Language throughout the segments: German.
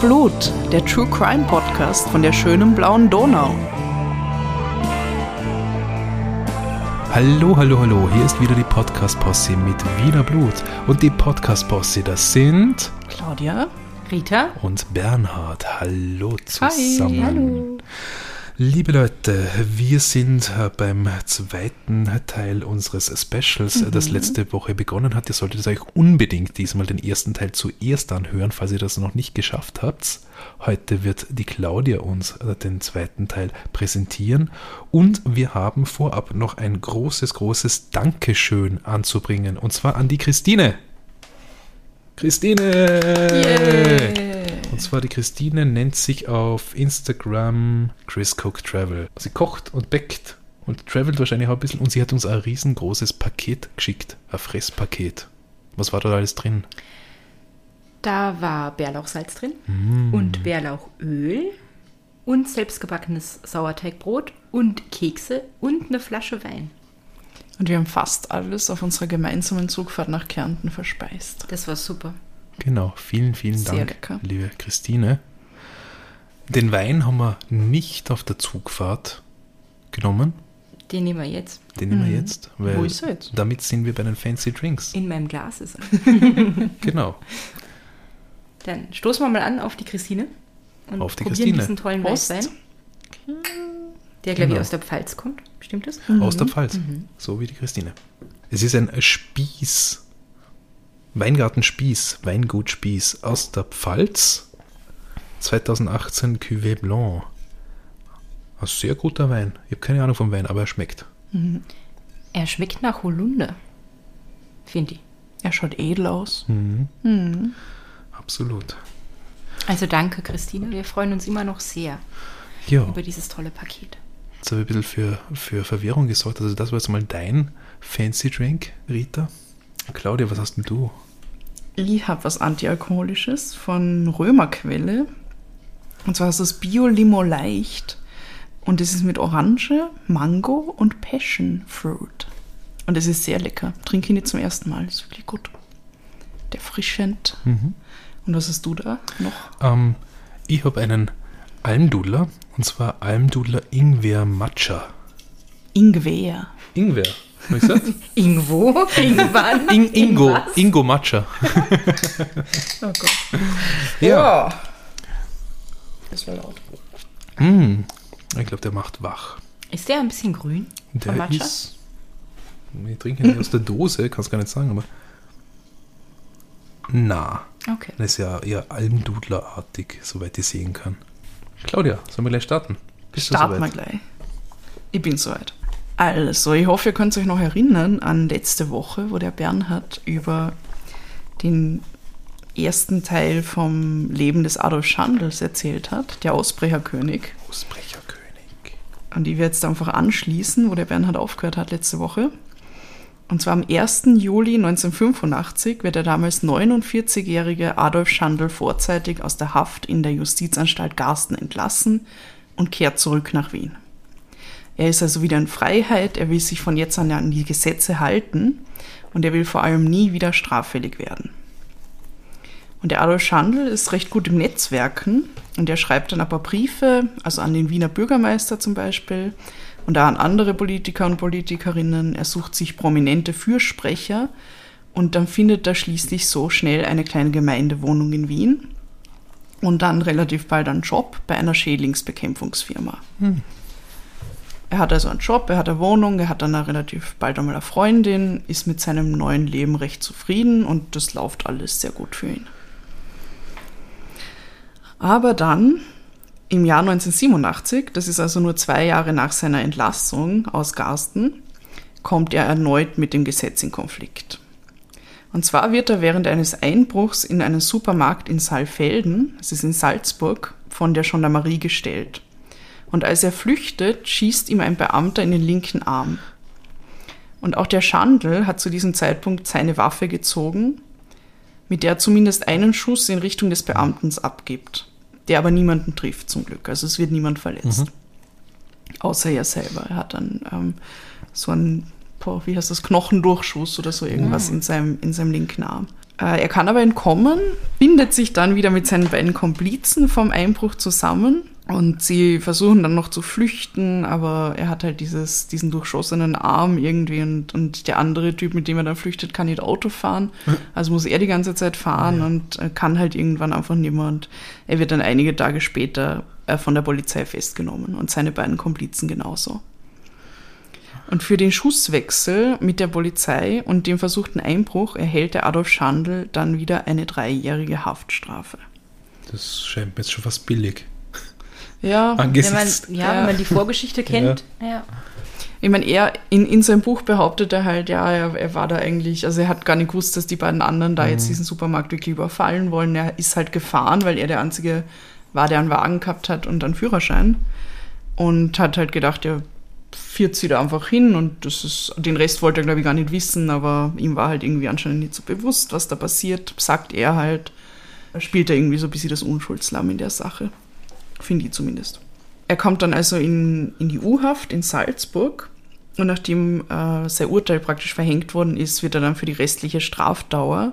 Blut, der True Crime Podcast von der schönen blauen Donau. Hallo, hallo, hallo, hier ist wieder die Podcast-Posse mit Wiener Blut. Und die Podcast-Posse, das sind Claudia, Rita und Bernhard. Hallo zusammen. Hi, hallo. Liebe Leute, wir sind äh, beim zweiten Teil unseres Specials, äh, das letzte Woche begonnen hat. Ihr solltet euch unbedingt diesmal den ersten Teil zuerst anhören, falls ihr das noch nicht geschafft habt. Heute wird die Claudia uns äh, den zweiten Teil präsentieren und wir haben vorab noch ein großes, großes Dankeschön anzubringen und zwar an die Christine. Christine! Und zwar die Christine nennt sich auf Instagram Chris Cook Travel. Sie kocht und backt und travelt wahrscheinlich auch ein bisschen und sie hat uns ein riesengroßes Paket geschickt, ein Fresspaket. Was war da alles drin? Da war Bärlauchsalz drin und Bärlauchöl und selbstgebackenes Sauerteigbrot und Kekse und eine Flasche Wein. und wir haben fast alles auf unserer gemeinsamen Zugfahrt nach Kärnten verspeist. Das war super. Genau, vielen, vielen Sehr Dank, lecker. liebe Christine. Den Wein haben wir nicht auf der Zugfahrt genommen. Den nehmen wir jetzt. Den nehmen wir jetzt, weil Mhm. Wo ist er jetzt? damit sind wir bei den Fancy Drinks. In meinem Glas ist er. Genau. Dann stoßen wir mal an auf die Christine. Und Auf die probieren Christine. diesen tollen Prost. Weißwein. Der, glaube ich, Genau. aus der Pfalz kommt. Stimmt das? Aus der Pfalz. So wie die Christine. Es ist ein Spieß. Weingarten Spieß, Weingut Spieß aus der Pfalz. 2018 Cuvée Blanc. Ein sehr guter Wein. Ich habe keine Ahnung vom Wein, aber er schmeckt. Er schmeckt nach Holunder. Finde ich. Er schaut edel aus. Absolut. Also danke, Christine. Wir freuen uns immer noch sehr Ja, über dieses tolle Paket. jetzt habe ich ein bisschen für, für Verwirrung gesorgt. Also das war jetzt mal dein Fancy Drink, Rita. Claudia, was hast denn du? Ich habe was Antialkoholisches von Römerquelle. Und zwar ist das Bio-Limo leicht. Und es ist mit Orange, Mango und Passion Fruit. Und es ist sehr lecker. Trinke ich nicht zum ersten Mal. Ist wirklich gut. Der frischend. Und was hast du da noch? Ähm, ich habe einen Almdudler, und zwar Almdudler Ingwer Matcha. Ingwer. Ingwer, hab ich gesagt? Ingwo? Irgendwann? In, Ingo, was? Ingo Matcha. Oh Gott. Ja. Das war laut. Mm, ich glaube, der macht wach. Ist der ein bisschen grün? Der Von Matcha? ist. Ich trinke ihn aus der Dose, kann es gar nicht sagen, aber. Na, Okay. das ist ja eher Almdudlerartig, soweit ich sehen kann. Claudia, sollen wir gleich starten? Bist Starten wir gleich. Ich bin soweit. Also, ich hoffe, ihr könnt euch noch erinnern an letzte Woche, wo der Bernhard über den ersten Teil vom Leben des Adolf Schandls erzählt hat, der Ausbrecherkönig. Ausbrecherkönig. Und ich werde jetzt einfach anschließen, wo der Bernhard aufgehört hat letzte Woche. Und zwar am 1. Juli 1985 wird der damals 49-jährige Adolf Schandl vorzeitig aus der Haft in der Justizanstalt Garsten entlassen und kehrt zurück nach Wien. Er ist also wieder in Freiheit, er will sich von jetzt an an die Gesetze halten und er will vor allem nie wieder straffällig werden. Und der Adolf Schandl ist recht gut im Netzwerken und er schreibt dann paar Briefe, also an den Wiener Bürgermeister zum Beispiel und auch an andere Politiker und Politikerinnen. Er sucht sich prominente Fürsprecher und dann findet er schließlich so schnell eine kleine Gemeindewohnung in Wien und dann relativ bald einen Job bei einer Schädlingsbekämpfungsfirma. Er hat also einen Job, er hat eine Wohnung, er hat dann auch relativ bald einmal eine Freundin, ist mit seinem neuen Leben recht zufrieden und das läuft alles sehr gut für ihn. Aber dann, im Jahr 1987, das ist also nur zwei Jahre nach seiner Entlassung aus Garsten, kommt er erneut mit dem Gesetz in Konflikt. Und zwar wird er während eines Einbruchs in einen Supermarkt in Saalfelden, das ist in Salzburg, von der Gendarmerie gestellt. Und als er flüchtet, schießt ihm ein Beamter in den linken Arm. Und auch der Schandl hat zu diesem Zeitpunkt seine Waffe gezogen, mit der er zumindest einen Schuss in Richtung des Beamten abgibt, der aber niemanden trifft zum Glück. Also es wird niemand verletzt. Außer er selber. Er hat dann ähm, so einen, boah, wie heißt das, Knochendurchschuss oder so irgendwas in, seinem, in seinem linken Arm. Äh, er kann aber entkommen, bindet sich dann wieder mit seinen beiden Komplizen vom Einbruch zusammen und sie versuchen dann noch zu flüchten, aber er hat halt dieses, diesen durchschossenen Arm irgendwie und, und der andere Typ, mit dem er dann flüchtet, kann nicht Auto fahren. Also muss er die ganze Zeit fahren ja. und kann halt irgendwann einfach nicht mehr. Und er wird dann einige Tage später äh, von der Polizei festgenommen und seine beiden Komplizen genauso. Und für den Schusswechsel mit der Polizei und dem versuchten Einbruch erhält der Adolf Schandl dann wieder eine dreijährige Haftstrafe. Das scheint mir jetzt schon fast billig. Ja, Angesichts, wenn man, ja, ja, wenn man die Vorgeschichte kennt. Ja. ja. Ich meine, er in, in seinem Buch behauptet er halt, ja, er, er, war da eigentlich, also er hat gar nicht gewusst, dass die beiden anderen da mhm. jetzt diesen Supermarkt wirklich überfallen wollen. Er ist halt gefahren, weil er der Einzige war, der einen Wagen gehabt hat und einen Führerschein. Und hat halt gedacht, er führt sie da einfach hin und das ist, den Rest wollte er, glaube ich, gar nicht wissen, aber ihm war halt irgendwie anscheinend nicht so bewusst, was da passiert, sagt er halt. Spielt er irgendwie so ein bisschen das Unschuldslamm in der Sache. Finde ich zumindest. Er kommt dann also in, in die U-Haft in Salzburg und nachdem äh, sein Urteil praktisch verhängt worden ist, wird er dann für die restliche Strafdauer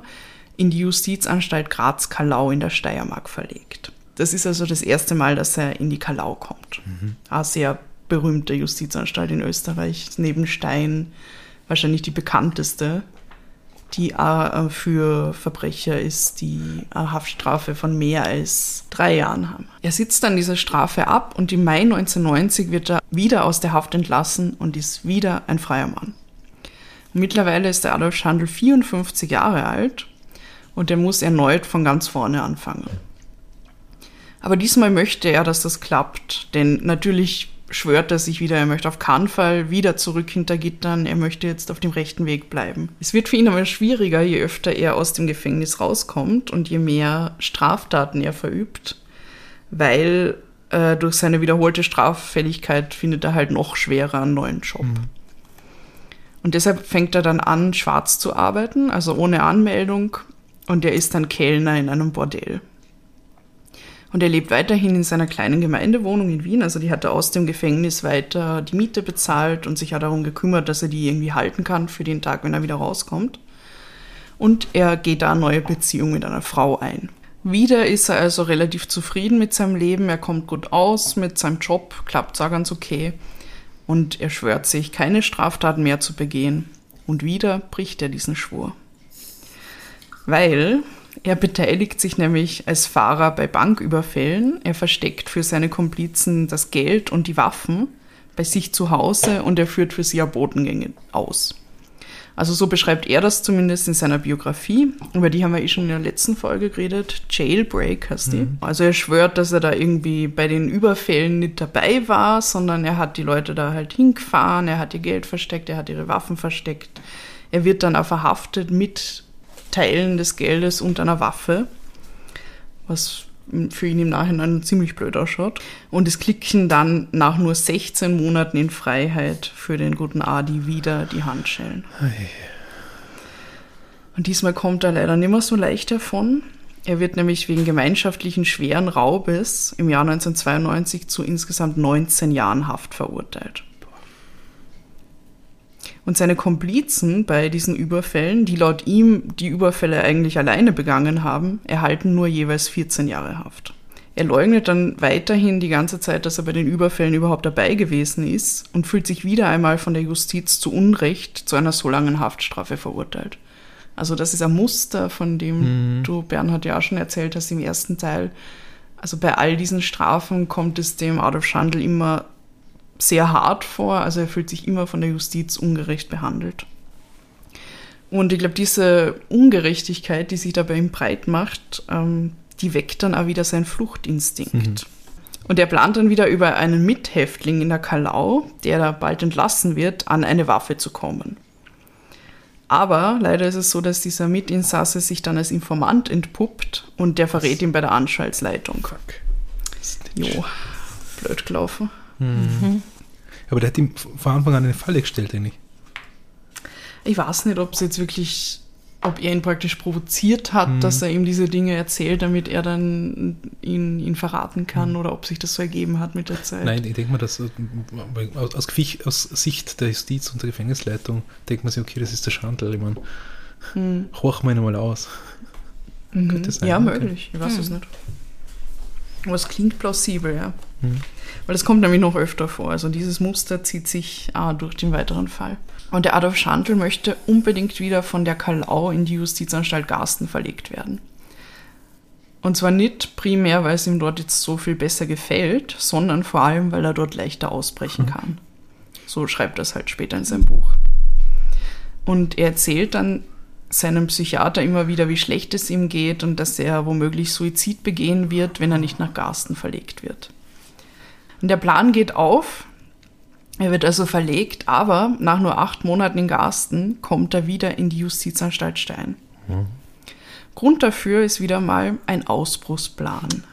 in die Justizanstalt Graz-Kallau in der Steiermark verlegt. Das ist also das erste Mal, dass er in die Kallau kommt. Mhm. Eine sehr berühmte Justizanstalt in Österreich, neben Stein wahrscheinlich die bekannteste die äh, für Verbrecher ist, die eine Haftstrafe von mehr als drei Jahren haben. Er sitzt dann diese Strafe ab und im Mai 1990 wird er wieder aus der Haft entlassen und ist wieder ein freier Mann. mittlerweile ist der Adolf Schandl 54 Jahre alt und er muss erneut von ganz vorne anfangen. Aber diesmal möchte er, dass das klappt, denn natürlich schwört er sich wieder, er möchte auf keinen Fall wieder zurück hinter Gittern, er möchte jetzt auf dem rechten Weg bleiben. Es wird für ihn aber schwieriger, je öfter er aus dem Gefängnis rauskommt und je mehr Straftaten er verübt, weil äh, durch seine wiederholte Straffälligkeit findet er halt noch schwerer einen neuen Job. Mhm. Und deshalb fängt er dann an, schwarz zu arbeiten, also ohne Anmeldung, und er ist dann Kellner in einem Bordell. Und er lebt weiterhin in seiner kleinen Gemeindewohnung in Wien. Also die hat er aus dem Gefängnis weiter die Miete bezahlt und sich auch darum gekümmert, dass er die irgendwie halten kann für den Tag, wenn er wieder rauskommt. Und er geht da eine neue Beziehung mit einer Frau ein. Wieder ist er also relativ zufrieden mit seinem Leben. Er kommt gut aus mit seinem Job, klappt auch ganz okay. Und er schwört sich, keine Straftaten mehr zu begehen. Und wieder bricht er diesen Schwur. Weil er beteiligt sich nämlich als Fahrer bei Banküberfällen. Er versteckt für seine Komplizen das Geld und die Waffen bei sich zu Hause und er führt für sie auch Botengänge aus. Also so beschreibt er das zumindest in seiner Biografie. Über die haben wir eh schon in der letzten Folge geredet. Jailbreak heißt die. Mhm. Also er schwört, dass er da irgendwie bei den Überfällen nicht dabei war, sondern er hat die Leute da halt hingefahren, er hat ihr Geld versteckt, er hat ihre Waffen versteckt. Er wird dann auch verhaftet mit Teilen des Geldes und einer Waffe, was für ihn im Nachhinein ziemlich blöd ausschaut. Und es klicken dann nach nur 16 Monaten in Freiheit für den guten Adi wieder die Handschellen. Und diesmal kommt er leider nicht mehr so leicht davon. Er wird nämlich wegen gemeinschaftlichen schweren Raubes im Jahr 1992 zu insgesamt 19 Jahren Haft verurteilt. Und seine Komplizen bei diesen Überfällen, die laut ihm die Überfälle eigentlich alleine begangen haben, erhalten nur jeweils 14 Jahre Haft. Er leugnet dann weiterhin die ganze Zeit, dass er bei den Überfällen überhaupt dabei gewesen ist und fühlt sich wieder einmal von der Justiz zu Unrecht zu einer so langen Haftstrafe verurteilt. Also das ist ein Muster, von dem mhm. du, Bernhard, ja auch schon erzählt hast im ersten Teil. Also bei all diesen Strafen kommt es dem Adolf Schandl immer sehr hart vor. Also er fühlt sich immer von der Justiz ungerecht behandelt. Und ich glaube, diese Ungerechtigkeit, die sich da bei ihm breit macht, ähm, die weckt dann auch wieder seinen Fluchtinstinkt. Mhm. Und er plant dann wieder über einen Mithäftling in der Kalau, der da bald entlassen wird, an eine Waffe zu kommen. Aber leider ist es so, dass dieser Mitinsasse sich dann als Informant entpuppt und der verrät ihn bei der Anschaltsleitung. Fuck. Jo, blöd gelaufen. Mhm. Aber der hat ihm von Anfang an eine Falle gestellt, eigentlich. Ich weiß nicht, ob es jetzt wirklich, ob er ihn praktisch provoziert hat, mhm. dass er ihm diese Dinge erzählt, damit er dann ihn, ihn verraten kann mhm. oder ob sich das so ergeben hat mit der Zeit. Nein, ich denke mal, dass aus, aus, aus, Sicht der Justiz und der Gefängnisleitung denkt man sich, okay, das ist der Schandl. Ich meine, Hm. Horchen wir ihn mal aus. Mhm. Sein, ja, okay. möglich. Ich weiß hm. es nicht. Aber es klingt plausibel, ja. Hm. Weil das kommt nämlich noch öfter vor. Also dieses Muster zieht sich ah, durch den weiteren Fall. Und der Adolf Schandl möchte unbedingt wieder von der Kalau in die Justizanstalt Garsten verlegt werden. Und zwar nicht primär, weil es ihm dort jetzt so viel besser gefällt, sondern vor allem, weil er dort leichter ausbrechen hm. kann. So schreibt er es halt später in seinem Buch. Und er erzählt dann seinem Psychiater immer wieder, wie schlecht es ihm geht und dass er womöglich Suizid begehen wird, wenn er nicht nach Garsten verlegt wird. Und der Plan geht auf. Er wird also verlegt, aber nach nur acht Monaten in Garsten kommt er wieder in die Justizanstalt Stein. Mhm. Grund dafür ist wieder mal ein Ausbruchsplan.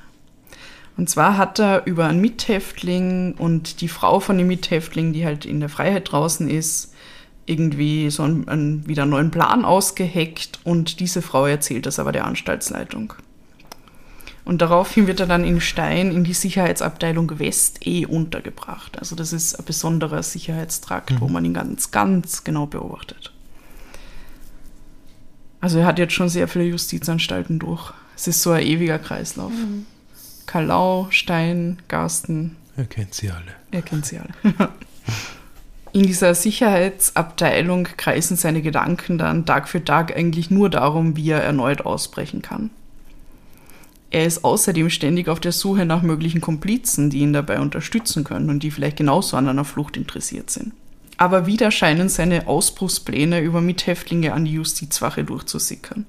Und zwar hat er über einen Mithäftling und die Frau von dem Mithäftling, die halt in der Freiheit draußen ist, irgendwie so einen, einen wieder einen neuen Plan ausgeheckt und diese Frau erzählt das aber der Anstaltsleitung. Und daraufhin wird er dann in Stein in die Sicherheitsabteilung West E untergebracht. Also das ist ein besonderer Sicherheitstrakt, mhm. wo man ihn ganz, ganz genau beobachtet. Also er hat jetzt schon sehr viele Justizanstalten durch. Es ist so ein ewiger Kreislauf. Mhm. Kalau, Stein, Garsten. Er kennt sie alle. Er kennt sie alle. In dieser Sicherheitsabteilung kreisen seine Gedanken dann Tag für Tag eigentlich nur darum, wie er erneut ausbrechen kann. Er ist außerdem ständig auf der Suche nach möglichen Komplizen, die ihn dabei unterstützen können und die vielleicht genauso an einer Flucht interessiert sind. Aber wieder scheinen seine Ausbruchspläne über Mithäftlinge an die Justizwache durchzusickern.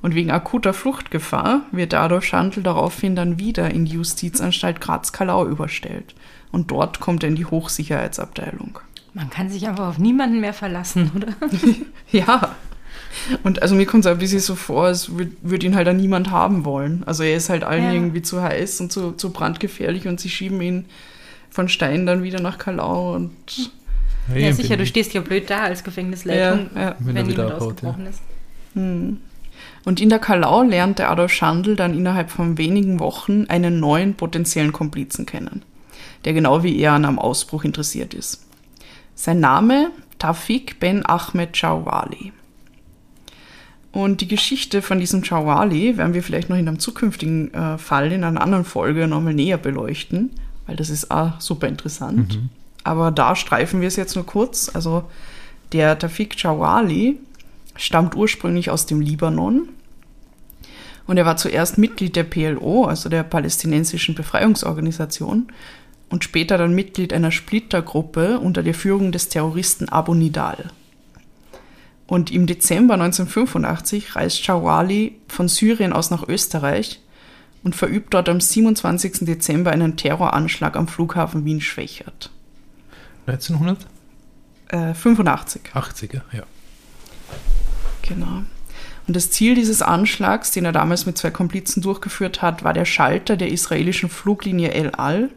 Und wegen akuter Fluchtgefahr wird Adolf Schandl daraufhin dann wieder in die Justizanstalt Graz-Kalau überstellt. Und dort kommt er in die Hochsicherheitsabteilung. Man kann sich einfach auf niemanden mehr verlassen, oder? ja. Und also mir kommt es ein bisschen so vor, als würde würd ihn halt dann niemand haben wollen. Also er ist halt allen ja. irgendwie zu heiß und zu, zu brandgefährlich und sie schieben ihn von Stein dann wieder nach Kalau und. Ja, ja sicher, du stehst ja blöd da als Gefängnisleitung, ja, ja. wenn, wenn jemand ausgebrochen ist. Hm. Und in der Kalau lernt der Adolf Schandl dann innerhalb von wenigen Wochen einen neuen potenziellen Komplizen kennen, der genau wie er an einem Ausbruch interessiert ist. Sein Name Tafik Ben Ahmed Chawali. Und die Geschichte von diesem Chawali werden wir vielleicht noch in einem zukünftigen äh, Fall in einer anderen Folge nochmal näher beleuchten, weil das ist auch super interessant. Mhm. Aber da streifen wir es jetzt nur kurz. Also der Tafik Chawali stammt ursprünglich aus dem Libanon und er war zuerst Mitglied der PLO, also der palästinensischen Befreiungsorganisation, und später dann Mitglied einer Splittergruppe unter der Führung des Terroristen Abu Nidal. Und im Dezember 1985 reist Shawali von Syrien aus nach Österreich und verübt dort am 27. Dezember einen Terroranschlag am Flughafen Wien-Schwächert. 1985? Äh, 80er, ja. Genau. Und das Ziel dieses Anschlags, den er damals mit zwei Komplizen durchgeführt hat, war der Schalter der israelischen Fluglinie El Al,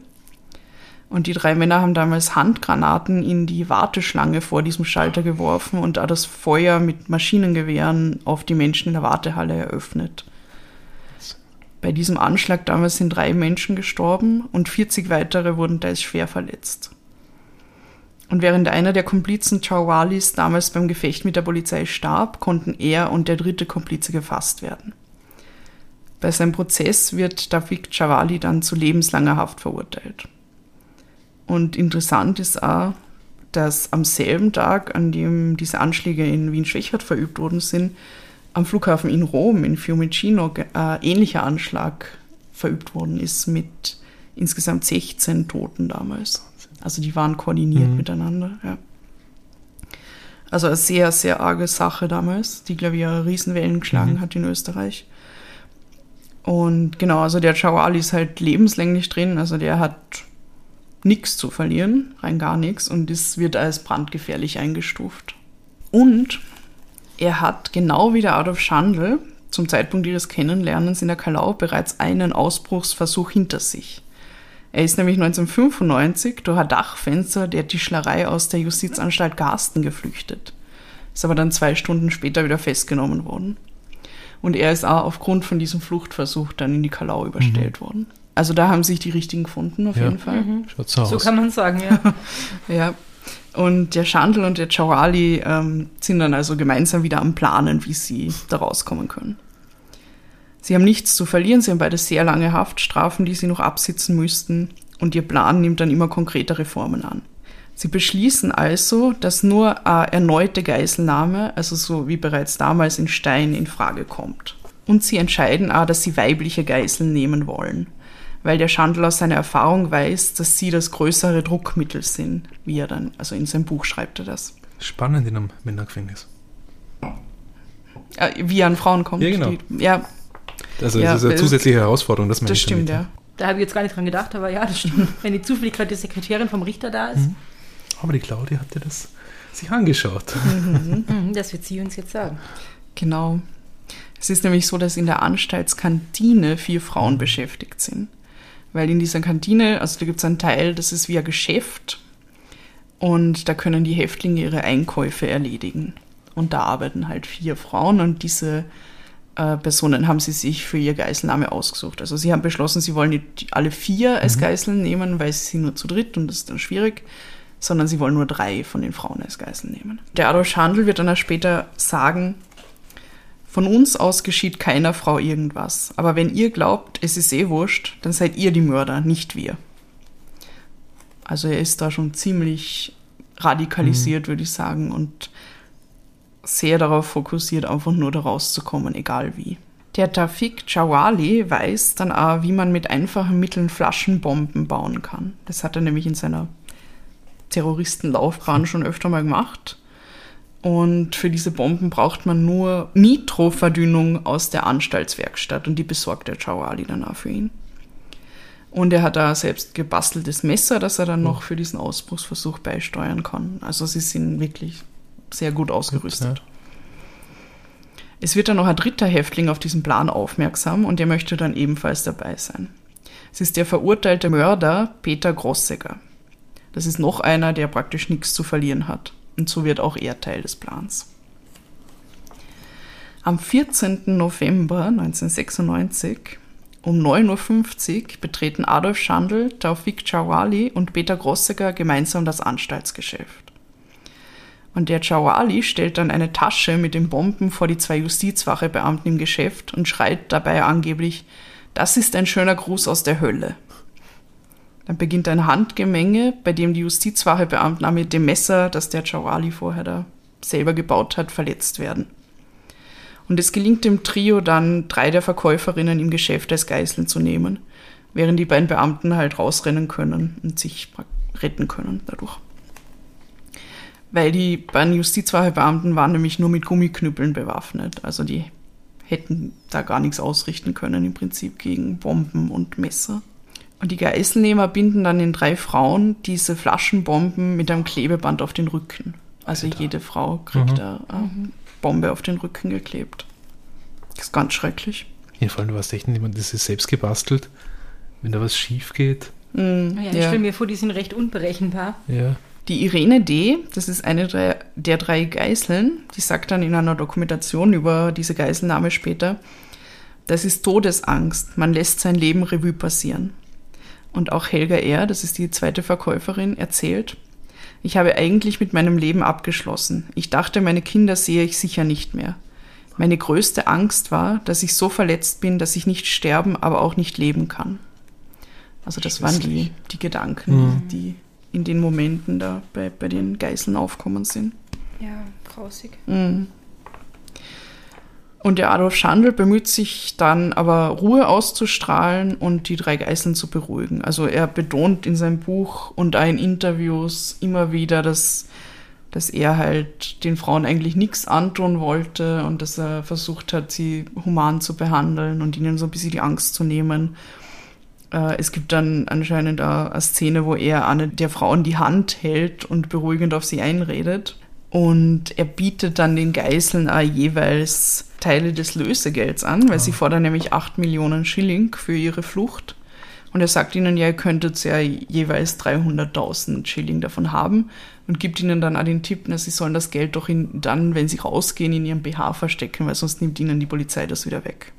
und die drei Männer haben damals Handgranaten in die Warteschlange vor diesem Schalter geworfen und da das Feuer mit Maschinengewehren auf die Menschen in der Wartehalle eröffnet. Bei diesem Anschlag damals sind drei Menschen gestorben und 40 weitere wurden teils schwer verletzt. Und während einer der Komplizen Chawalis damals beim Gefecht mit der Polizei starb, konnten er und der dritte Komplize gefasst werden. Bei seinem Prozess wird David Chawali dann zu lebenslanger Haft verurteilt. Und interessant ist auch, dass am selben Tag, an dem diese Anschläge in Wien-Schwächert verübt worden sind, am Flughafen in Rom, in Fiumicino, ein ähnlicher Anschlag verübt worden ist mit insgesamt 16 Toten damals. Also die waren koordiniert mhm. miteinander. Ja. Also eine sehr, sehr arge Sache damals, die, glaube ich, Riesenwellen geschlagen mhm. hat in Österreich. Und genau, also der Chawali ist halt lebenslänglich drin. Also der hat nichts zu verlieren, rein gar nichts, und es wird als brandgefährlich eingestuft. Und er hat genau wie der Adolf Schandl zum Zeitpunkt ihres Kennenlernens in der Kalau bereits einen Ausbruchsversuch hinter sich. Er ist nämlich 1995 durch ein Dachfenster der Tischlerei aus der Justizanstalt Garsten geflüchtet, ist aber dann zwei Stunden später wieder festgenommen worden. Und er ist auch aufgrund von diesem Fluchtversuch dann in die Kalau überstellt mhm. worden. Also da haben sich die richtigen gefunden, auf ja. jeden Fall. Mhm. So, so kann man sagen, ja. ja. Und der Chandel und der Chawali ähm, sind dann also gemeinsam wieder am Planen, wie sie da rauskommen können. Sie haben nichts zu verlieren, sie haben beide sehr lange Haftstrafen, die sie noch absitzen müssten, und ihr Plan nimmt dann immer konkretere Formen an. Sie beschließen also, dass nur eine erneute Geiselnahme, also so wie bereits damals in Stein, in Frage kommt. Und sie entscheiden auch, dass sie weibliche Geiseln nehmen wollen, weil der Schandl aus seiner Erfahrung weiß, dass sie das größere Druckmittel sind, wie er dann, also in seinem Buch schreibt er das. Spannend in einem Männergefängnis. Wie er an Frauen kommt. Ja, genau. Die, ja, also ja, das ist eine zusätzliche Herausforderung, das meine Das stimmt, damit. ja. Da habe ich jetzt gar nicht dran gedacht, aber ja, das stimmt. Wenn die zufällig gerade die Sekretärin vom Richter da ist. Mhm. Aber die Claudia hat dir das sich angeschaut. Mhm. mhm. Das wird sie uns jetzt sagen. Genau. Es ist nämlich so, dass in der Anstaltskantine vier Frauen mhm. beschäftigt sind. Weil in dieser Kantine, also da gibt es einen Teil, das ist wie ein Geschäft. Und da können die Häftlinge ihre Einkäufe erledigen. Und da arbeiten halt vier Frauen und diese äh, Personen haben sie sich für ihr Geiselnahme ausgesucht. Also sie haben beschlossen, sie wollen nicht alle vier als mhm. Geiseln nehmen, weil sie sind nur zu dritt und das ist dann schwierig sondern sie wollen nur drei von den Frauen als Geisel nehmen. Der Adolf Schandl wird dann später sagen, von uns aus geschieht keiner Frau irgendwas. Aber wenn ihr glaubt, es ist eh wurscht, dann seid ihr die Mörder, nicht wir. Also er ist da schon ziemlich radikalisiert, mhm. würde ich sagen, und sehr darauf fokussiert, einfach nur da rauszukommen, egal wie. Der Tafik Chawali weiß dann auch, wie man mit einfachen Mitteln Flaschenbomben bauen kann. Das hat er nämlich in seiner Terroristenlaufbahn schon öfter mal gemacht. Und für diese Bomben braucht man nur Nitroverdünnung aus der Anstaltswerkstatt und die besorgt der Chawali dann auch für ihn. Und er hat da selbst gebasteltes Messer, das er dann noch für diesen Ausbruchsversuch beisteuern kann. Also sie sind wirklich sehr gut ausgerüstet. Es wird dann noch ein dritter Häftling auf diesen Plan aufmerksam und der möchte dann ebenfalls dabei sein. Es ist der verurteilte Mörder Peter Grossegger. Das ist noch einer, der praktisch nichts zu verlieren hat. Und so wird auch er Teil des Plans. Am 14. November 1996 um 9.50 Uhr betreten Adolf Schandl, Taufik Chawali und Peter Grosseger gemeinsam das Anstaltsgeschäft. Und der Chawali stellt dann eine Tasche mit den Bomben vor die zwei Justizwachebeamten im Geschäft und schreit dabei angeblich, das ist ein schöner Gruß aus der Hölle. Dann beginnt ein Handgemenge, bei dem die Justizwachebeamten mit dem Messer, das der Chawali vorher da selber gebaut hat, verletzt werden. Und es gelingt dem Trio dann, drei der Verkäuferinnen im Geschäft als Geiseln zu nehmen, während die beiden Beamten halt rausrennen können und sich retten können dadurch. Weil die beiden Justizwachebeamten waren nämlich nur mit Gummiknüppeln bewaffnet. Also die hätten da gar nichts ausrichten können im Prinzip gegen Bomben und Messer. Und die Geiselnehmer binden dann den drei Frauen diese Flaschenbomben mit einem Klebeband auf den Rücken. Also Alter. jede Frau kriegt mhm. eine mhm. Bombe auf den Rücken geklebt. Das ist ganz schrecklich. Ja, vor allem, du hast echt jemand, das ist selbst gebastelt. Wenn da was schief geht. Mhm, ja, ich ja. stelle mir vor, die sind recht unberechenbar. Ja. Die Irene D., das ist eine der drei Geiseln, die sagt dann in einer Dokumentation über diese Geiselnahme später, das ist Todesangst, man lässt sein Leben Revue passieren. Und auch Helga R., das ist die zweite Verkäuferin, erzählt, ich habe eigentlich mit meinem Leben abgeschlossen. Ich dachte, meine Kinder sehe ich sicher nicht mehr. Meine größte Angst war, dass ich so verletzt bin, dass ich nicht sterben, aber auch nicht leben kann. Also das waren die, die Gedanken, mhm. die in den Momenten da bei, bei den Geiseln aufkommen sind. Ja, grausig. Mhm. Und der Adolf Schandl bemüht sich dann aber Ruhe auszustrahlen und die drei Geiseln zu beruhigen. Also er betont in seinem Buch und auch in Interviews immer wieder, dass, dass er halt den Frauen eigentlich nichts antun wollte und dass er versucht hat, sie human zu behandeln und ihnen so ein bisschen die Angst zu nehmen. Äh, es gibt dann anscheinend eine Szene, wo er eine der Frauen die Hand hält und beruhigend auf sie einredet. Und er bietet dann den Geiseln auch jeweils Teile des Lösegelds an, weil ah. sie fordern nämlich 8 Millionen Schilling für ihre Flucht. Und er sagt ihnen, ja, ihr könntet ja jeweils 300.000 Schilling davon haben und gibt ihnen dann auch den Tipp, na, sie sollen das Geld doch in, dann, wenn sie rausgehen, in ihrem BH verstecken, weil sonst nimmt ihnen die Polizei das wieder weg.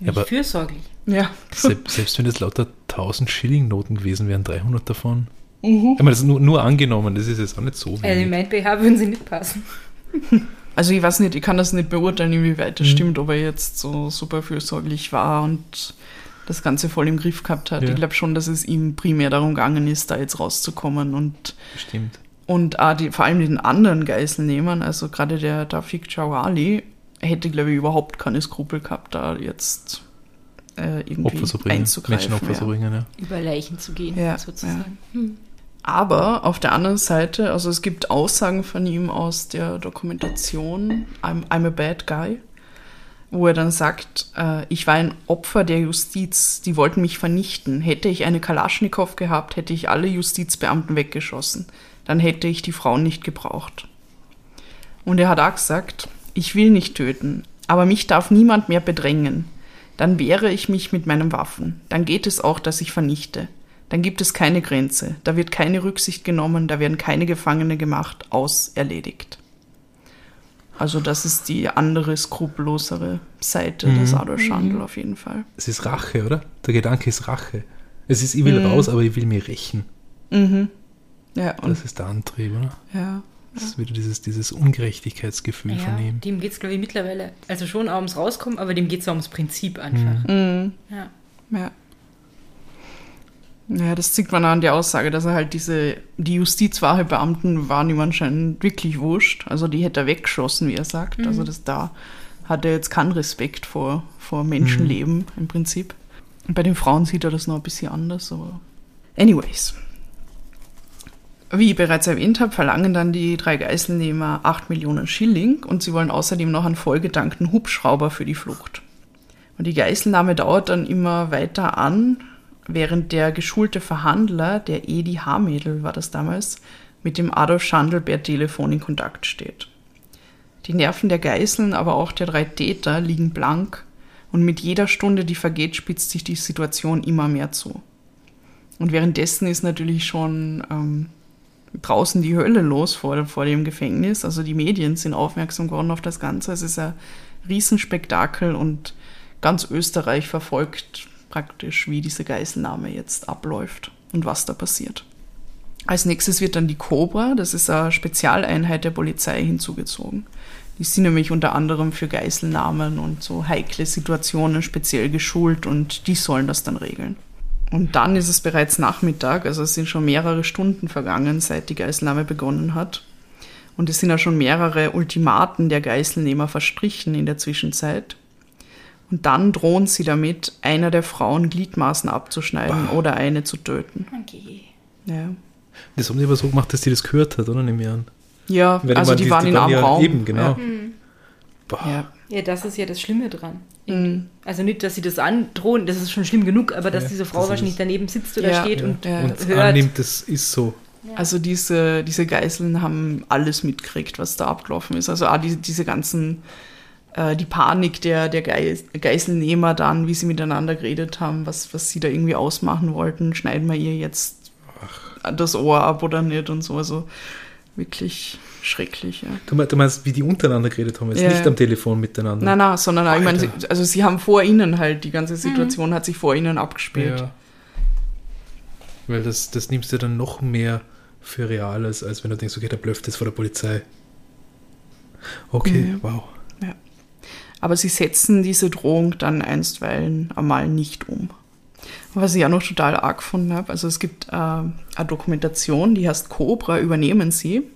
Ja, aber fürsorglich. Ja. Selbst, selbst wenn es lauter 1000 Schilling-Noten gewesen wären, 300 davon. Mhm. Ich meine, das ist nur, nur angenommen, das ist jetzt auch nicht so. Also in mein BH würden sie nicht passen. Also ich weiß nicht, ich kann das nicht beurteilen, inwieweit das mhm. stimmt, ob er jetzt so super fürsorglich war und das Ganze voll im Griff gehabt hat. Ja. Ich glaube schon, dass es ihm primär darum gegangen ist, da jetzt rauszukommen und Stimmt. Und auch die, vor allem den anderen Geiselnehmern, also gerade der Tafik Jawali, hätte, glaube ich, überhaupt keine Skrupel gehabt, da jetzt äh, irgendwie Opfer zu bringen, einzugreifen. Menschenopfer ja. zu bringen, ja. Über Leichen zu gehen, ja, sozusagen. Ja. Hm. Aber auf der anderen Seite, also es gibt Aussagen von ihm aus der Dokumentation I'm, I'm a Bad Guy, wo er dann sagt, äh, ich war ein Opfer der Justiz, die wollten mich vernichten. Hätte ich eine Kalaschnikow gehabt, hätte ich alle Justizbeamten weggeschossen dann hätte ich die Frauen nicht gebraucht. Und er hat auch gesagt, ich will nicht töten, aber mich darf niemand mehr bedrängen. Dann wehre ich mich mit meinen Waffen. Dann geht es auch, dass ich vernichte. Dann gibt es keine Grenze. Da wird keine Rücksicht genommen, da werden keine Gefangene gemacht, aus erledigt. Also das ist die andere, skrupellosere Seite mhm. des Adolf Schandl mhm. auf jeden Fall. Es ist Rache, oder? Der Gedanke ist Rache. Es ist, ich will mhm. raus, aber ich will mir rächen. Mhm. Ja, und das ist der Antrieb, oder? Ja. Das ist wieder dieses, dieses Ungerechtigkeitsgefühl ja, von ihm. Dem geht es, glaube ich, mittlerweile, also schon ums Rauskommen, aber dem geht es auch ums Prinzip einfach. Mhm. Ja. ja. Ja, das sieht man an der Aussage, dass er halt diese, die Justizwache-Beamten waren ihm anscheinend wirklich wurscht. Also die hätte er weggeschossen, wie er sagt. Mhm. Also das da hat er jetzt keinen Respekt vor, vor Menschenleben mhm. im Prinzip. Und bei den Frauen sieht er das noch ein bisschen anders, aber anyways. Wie ich bereits erwähnt habe, verlangen dann die drei Geiselnehmer 8 Millionen Schilling und sie wollen außerdem noch einen vollgedankten Hubschrauber für die Flucht. Und die Geiselnahme dauert dann immer weiter an, während der geschulte Verhandler, der Edi Hamädel war das damals, mit dem Adolf Schandl per Telefon in Kontakt steht. Die Nerven der Geiseln, aber auch der drei Täter liegen blank und mit jeder Stunde, die vergeht, spitzt sich die Situation immer mehr zu. Und währenddessen ist natürlich schon ähm, draußen die Hölle los vor, vor dem Gefängnis. Also die Medien sind aufmerksam geworden auf das Ganze. Es ist ein Riesenspektakel und ganz Österreich verfolgt praktisch, wie diese Geiselnahme jetzt abläuft und was da passiert. Als nächstes wird dann die Cobra, das ist eine Spezialeinheit der Polizei, hinzugezogen. Die sind nämlich unter anderem für Geiselnahmen und so heikle Situationen speziell geschult und die sollen das dann regeln. Und dann ist es bereits Nachmittag, also es sind schon mehrere Stunden vergangen, seit die Geiselnahme begonnen hat. Und es sind ja schon mehrere Ultimaten der Geiselnehmer verstrichen in der Zwischenzeit. Und dann drohen sie damit, einer der Frauen Gliedmaßen abzuschneiden bah. oder eine zu töten. Okay. Ja. Das haben sie aber so gemacht, dass sie das gehört hat, oder? Nehme ich an. Ja, Weil also die, die, waren die in einem ja Raum. Eben, genau. Ja. Mhm. Ja. ja, das ist ja das Schlimme dran. Mhm. Also nicht, dass sie das androhen, das ist schon schlimm genug, aber dass ja, diese Frau wahrscheinlich daneben sitzt oder ja, steht ja. und, ja. und hört. annimmt, das ist so. Also diese, diese Geiseln haben alles mitgekriegt, was da abgelaufen ist. Also auch die, diese ganzen, äh, die Panik der, der Geiselnehmer dann, wie sie miteinander geredet haben, was, was sie da irgendwie ausmachen wollten, schneiden wir ihr jetzt Ach. das Ohr ab oder nicht und so. Also wirklich schrecklich, ja. Du, du meinst, wie die untereinander geredet haben, jetzt ja. nicht am Telefon miteinander? Nein, nein, sondern Alter. ich meine, sie, also sie haben vor ihnen halt, die ganze Situation mhm. hat sich vor ihnen abgespielt. Ja. Weil das, das nimmst du dann noch mehr für real, als, als wenn du denkst, okay, der blöfft jetzt vor der Polizei. Okay, mhm. wow. Ja. Aber sie setzen diese Drohung dann einstweilen einmal nicht um. Was ich auch noch total arg gefunden habe, also es gibt äh, eine Dokumentation, die heißt Cobra, übernehmen sie. Und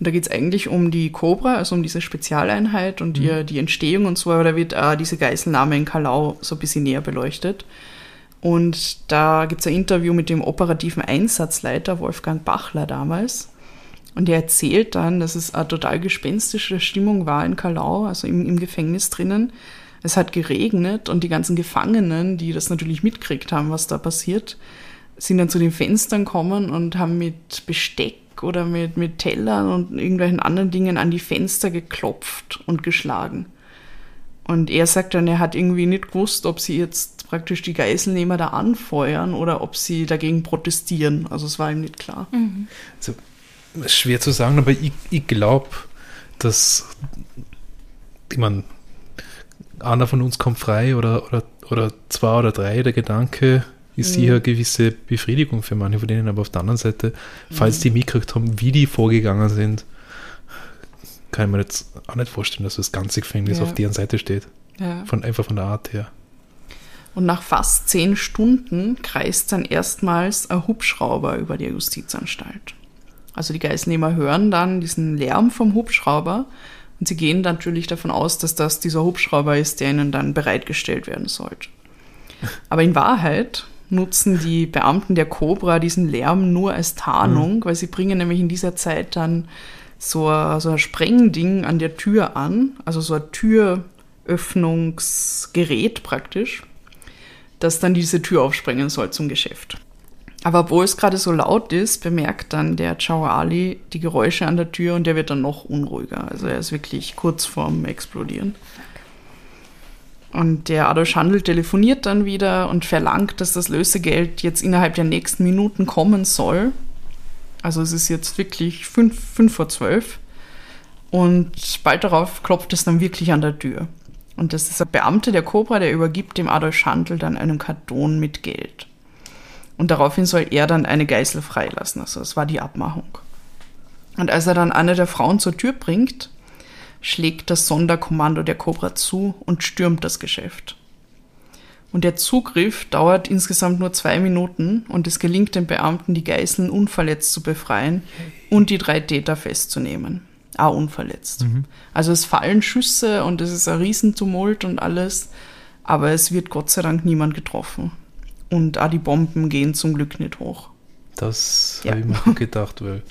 da geht es eigentlich um die Cobra, also um diese Spezialeinheit und mhm. ihr, die Entstehung und so, aber da wird äh, diese Geiselnahme in Kalau so ein bisschen näher beleuchtet. Und da gibt es ein Interview mit dem operativen Einsatzleiter Wolfgang Bachler damals. Und er erzählt dann, dass es eine total gespenstische Stimmung war in Kalau, also im, im Gefängnis drinnen. Es hat geregnet und die ganzen Gefangenen, die das natürlich mitkriegt haben, was da passiert, sind dann zu den Fenstern gekommen und haben mit Besteck oder mit, mit Tellern und irgendwelchen anderen Dingen an die Fenster geklopft und geschlagen. Und er sagt dann, er hat irgendwie nicht gewusst, ob sie jetzt praktisch die Geiselnehmer da anfeuern oder ob sie dagegen protestieren. Also es war ihm nicht klar. Mhm. Also, schwer zu sagen, aber ich, ich glaube, dass, ich meine, einer von uns kommt frei oder, oder, oder zwei oder drei, der Gedanke, ist mhm. eine gewisse Befriedigung für manche von denen, aber auf der anderen Seite, falls mhm. die mitgekriegt haben, wie die vorgegangen sind, kann ich mir jetzt auch nicht vorstellen, dass das ganze Gefängnis ja. auf deren Seite steht. Ja. Von, einfach von der Art her. Und nach fast zehn Stunden kreist dann erstmals ein Hubschrauber über der Justizanstalt. Also die Geiselnehmer hören dann diesen Lärm vom Hubschrauber und sie gehen natürlich davon aus, dass das dieser Hubschrauber ist, der ihnen dann bereitgestellt werden sollte. Aber in Wahrheit nutzen die Beamten der Cobra diesen Lärm nur als Tarnung, mhm. weil sie bringen nämlich in dieser Zeit dann so ein, so ein Sprengding an der Tür an, also so ein Türöffnungsgerät praktisch, das dann diese Tür aufsprengen soll zum Geschäft. Aber obwohl es gerade so laut ist, bemerkt dann der Ali die Geräusche an der Tür und der wird dann noch unruhiger. Also er ist wirklich kurz vorm Explodieren. Und der Adolf Schandl telefoniert dann wieder und verlangt, dass das Lösegeld jetzt innerhalb der nächsten Minuten kommen soll. Also es ist jetzt wirklich fünf, fünf vor zwölf. Und bald darauf klopft es dann wirklich an der Tür. Und das ist ein Beamter der Cobra, der übergibt dem Adolf Schandl dann einen Karton mit Geld. Und daraufhin soll er dann eine Geißel freilassen. Also das war die Abmachung. Und als er dann eine der Frauen zur Tür bringt, schlägt das Sonderkommando der Cobra zu und stürmt das Geschäft. Und der Zugriff dauert insgesamt nur zwei Minuten und es gelingt den Beamten, die Geiseln unverletzt zu befreien und die drei Täter festzunehmen. Ah, unverletzt. Mhm. Also es fallen Schüsse und es ist ein Riesentumult und alles, aber es wird Gott sei Dank niemand getroffen. Und auch die Bomben gehen zum Glück nicht hoch. Das ja. habe ich mir gedacht, weil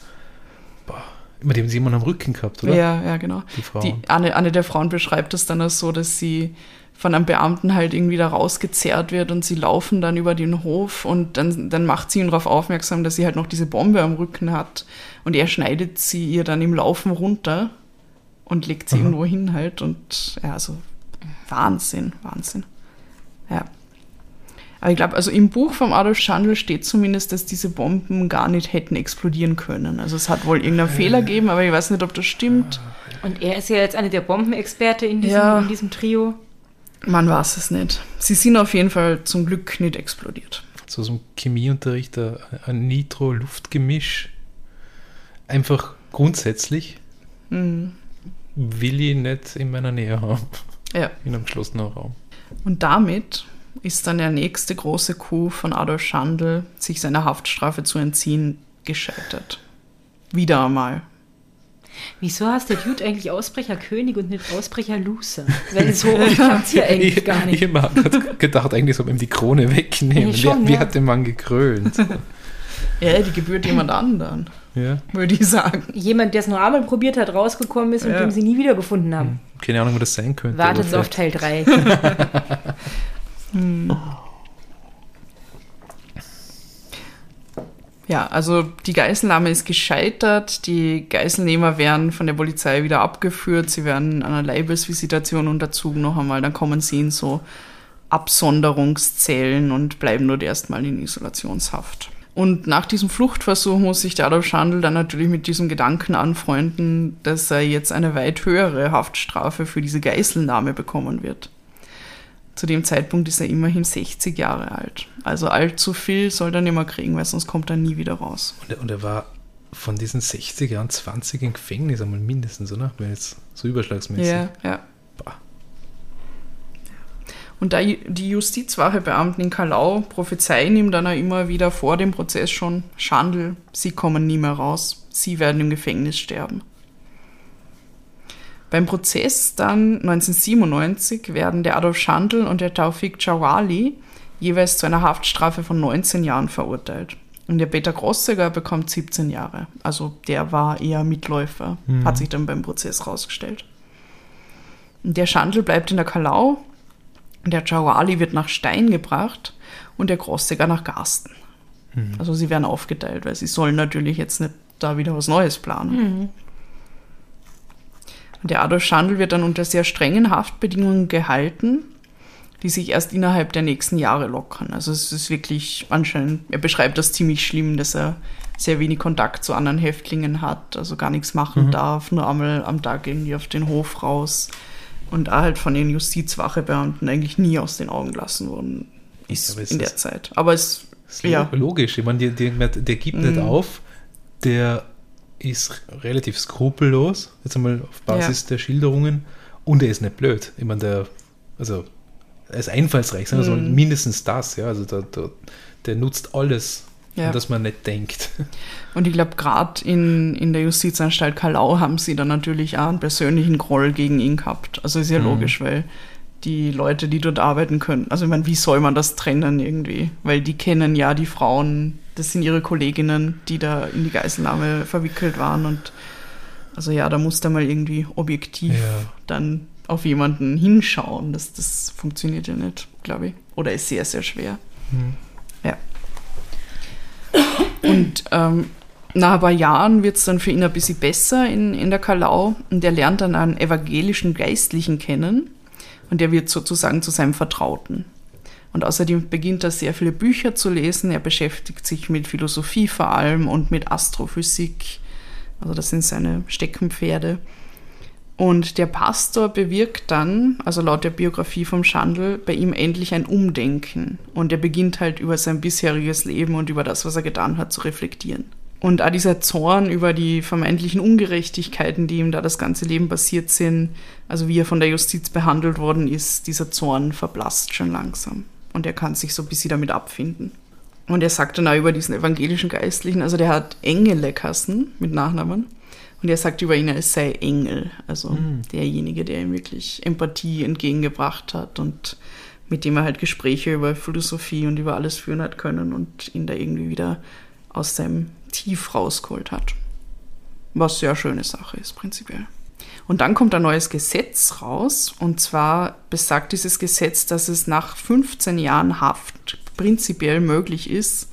boah, immer haben sie jemanden am Rücken gehabt, oder? Ja, ja, genau. Die, Frauen. die eine, eine der Frauen beschreibt das dann auch so, dass sie von einem Beamten halt irgendwie da rausgezerrt wird und sie laufen dann über den Hof und dann, dann macht sie ihn darauf aufmerksam, dass sie halt noch diese Bombe am Rücken hat und er schneidet sie ihr dann im Laufen runter und legt sie Aha. irgendwo hin halt und ja, also Wahnsinn, Wahnsinn. Ja. Aber ich glaube, also im Buch vom Adolf Schandl steht zumindest, dass diese Bomben gar nicht hätten explodieren können. Also es hat wohl irgendeinen äh. Fehler gegeben, aber ich weiß nicht, ob das stimmt. Und er ist ja jetzt eine der Bombenexperte in diesem, ja. in diesem Trio. Man weiß es nicht. Sie sind auf jeden Fall zum Glück nicht explodiert. So aus dem Chemieunterricht ein Nitro-Luftgemisch. Einfach grundsätzlich mhm. will ich nicht in meiner Nähe haben. Ja. In einem geschlossenen Raum. Und damit ist dann der nächste große Coup von Adolf Schandl, sich seiner Haftstrafe zu entziehen, gescheitert. Wieder einmal. Wieso heißt der Dude eigentlich Ausbrecherkönig und nicht Ausbrecher-Loser? Weil so klappt hier eigentlich gar nicht. Ich habe gedacht, eigentlich soll man ihm die Krone wegnehmen. Ja, schon, wer, ja. hat den Mann gekrönt? ja, die gebührt jemand anderen. Ja. Würde ich sagen. Jemand, der es nur einmal probiert hat, rausgekommen ist und ja. den sie nie wiedergefunden haben. Hm. Keine Ahnung, wo das sein könnte. Wartet auf Teil 3. Hm. Ja, also die Geiselnahme ist gescheitert. Die Geiselnehmer werden von der Polizei wieder abgeführt. Sie werden einer Leibesvisitation unterzogen noch einmal. Dann kommen sie in so Absonderungszellen und bleiben dort erstmal in Isolationshaft. Und nach diesem Fluchtversuch muss sich der Adolf Schandl dann natürlich mit diesem Gedanken anfreunden, dass er jetzt eine weit höhere Haftstrafe für diese Geiselnahme bekommen wird. Zu dem Zeitpunkt ist er immerhin 60 Jahre alt. Also allzu viel soll er nicht mehr kriegen, weil sonst kommt er nie wieder raus. Und er, und er war von diesen 60 Jahren 20 im Gefängnis einmal mindestens, oder? Wenn jetzt so überschlagsmäßig. Ja, ja. Bah. Und da die Justizwachebeamten in Kalau prophezeien ihm dann auch immer wieder vor dem Prozess schon, Schandl, sie kommen nie mehr raus, sie werden im Gefängnis sterben. Beim Prozess dann 1997 werden der Adolf Schandl und der Taufik Jawali jeweils zu einer Haftstrafe von 19 Jahren verurteilt. Und der Peter Grossiger bekommt 17 Jahre. Also der war eher Mitläufer, mhm. hat sich dann beim Prozess rausgestellt. Und der Schandl bleibt in der Kalau, der Jawali wird nach Stein gebracht und der Grossiger nach Garsten. Mhm. Also sie werden aufgeteilt, weil sie sollen natürlich jetzt nicht da wieder was Neues planen. Mhm. Der Adolf Schandl wird dann unter sehr strengen Haftbedingungen gehalten, die sich erst innerhalb der nächsten Jahre lockern. Also es ist wirklich anscheinend, er beschreibt das ziemlich schlimm, dass er sehr wenig Kontakt zu anderen Häftlingen hat, also gar nichts machen mhm. darf, nur einmal am Tag irgendwie auf den Hof raus und auch halt von den Justizwachebeamten eigentlich nie aus den Augen gelassen worden ist ja, in der Zeit. Aber es ist ja. logisch. Ich meine, der, der, der gibt mhm. nicht auf, der ist relativ skrupellos, jetzt einmal auf Basis ja. der Schilderungen, und er ist nicht blöd. Ich meine, der, also, er ist einfallsreich, sagen wir mhm. mindestens das, ja, also der, der, der nutzt alles, ja. dass man nicht denkt. Und ich glaube, gerade in, in der Justizanstalt Kalau haben sie dann natürlich auch einen persönlichen Groll gegen ihn gehabt. Also ist ja mhm. logisch, weil die Leute, die dort arbeiten können, also ich meine, wie soll man das trennen irgendwie? Weil die kennen ja die Frauen, das sind ihre Kolleginnen, die da in die Geiselnahme verwickelt waren und also ja, da muss da mal irgendwie objektiv ja. dann auf jemanden hinschauen. Das, das funktioniert ja nicht, glaube ich. Oder ist sehr, sehr schwer. Mhm. Ja. Und ähm, nach ein paar Jahren wird es dann für ihn ein bisschen besser in, in der Kalau und er lernt dann einen evangelischen Geistlichen kennen und der wird sozusagen zu seinem Vertrauten. Und außerdem beginnt er sehr viele Bücher zu lesen. Er beschäftigt sich mit Philosophie vor allem und mit Astrophysik. Also das sind seine Steckenpferde. Und der Pastor bewirkt dann, also laut der Biografie vom Schandl, bei ihm endlich ein Umdenken. Und er beginnt halt über sein bisheriges Leben und über das, was er getan hat, zu reflektieren. Und auch dieser Zorn über die vermeintlichen Ungerechtigkeiten, die ihm da das ganze Leben passiert sind, also wie er von der Justiz behandelt worden ist, dieser Zorn verblasst schon langsam. Und er kann sich so ein bisschen damit abfinden. Und er sagt dann auch über diesen evangelischen Geistlichen, also der hat Engel Kassen mit Nachnamen. Und er sagt über ihn, er sei Engel, also mhm. derjenige, der ihm wirklich Empathie entgegengebracht hat und mit dem er halt Gespräche über Philosophie und über alles führen hat können und ihn da irgendwie wieder aus seinem Tief rausgeholt hat. Was sehr schöne Sache ist, prinzipiell. Und dann kommt ein neues Gesetz raus. Und zwar besagt dieses Gesetz, dass es nach 15 Jahren Haft prinzipiell möglich ist,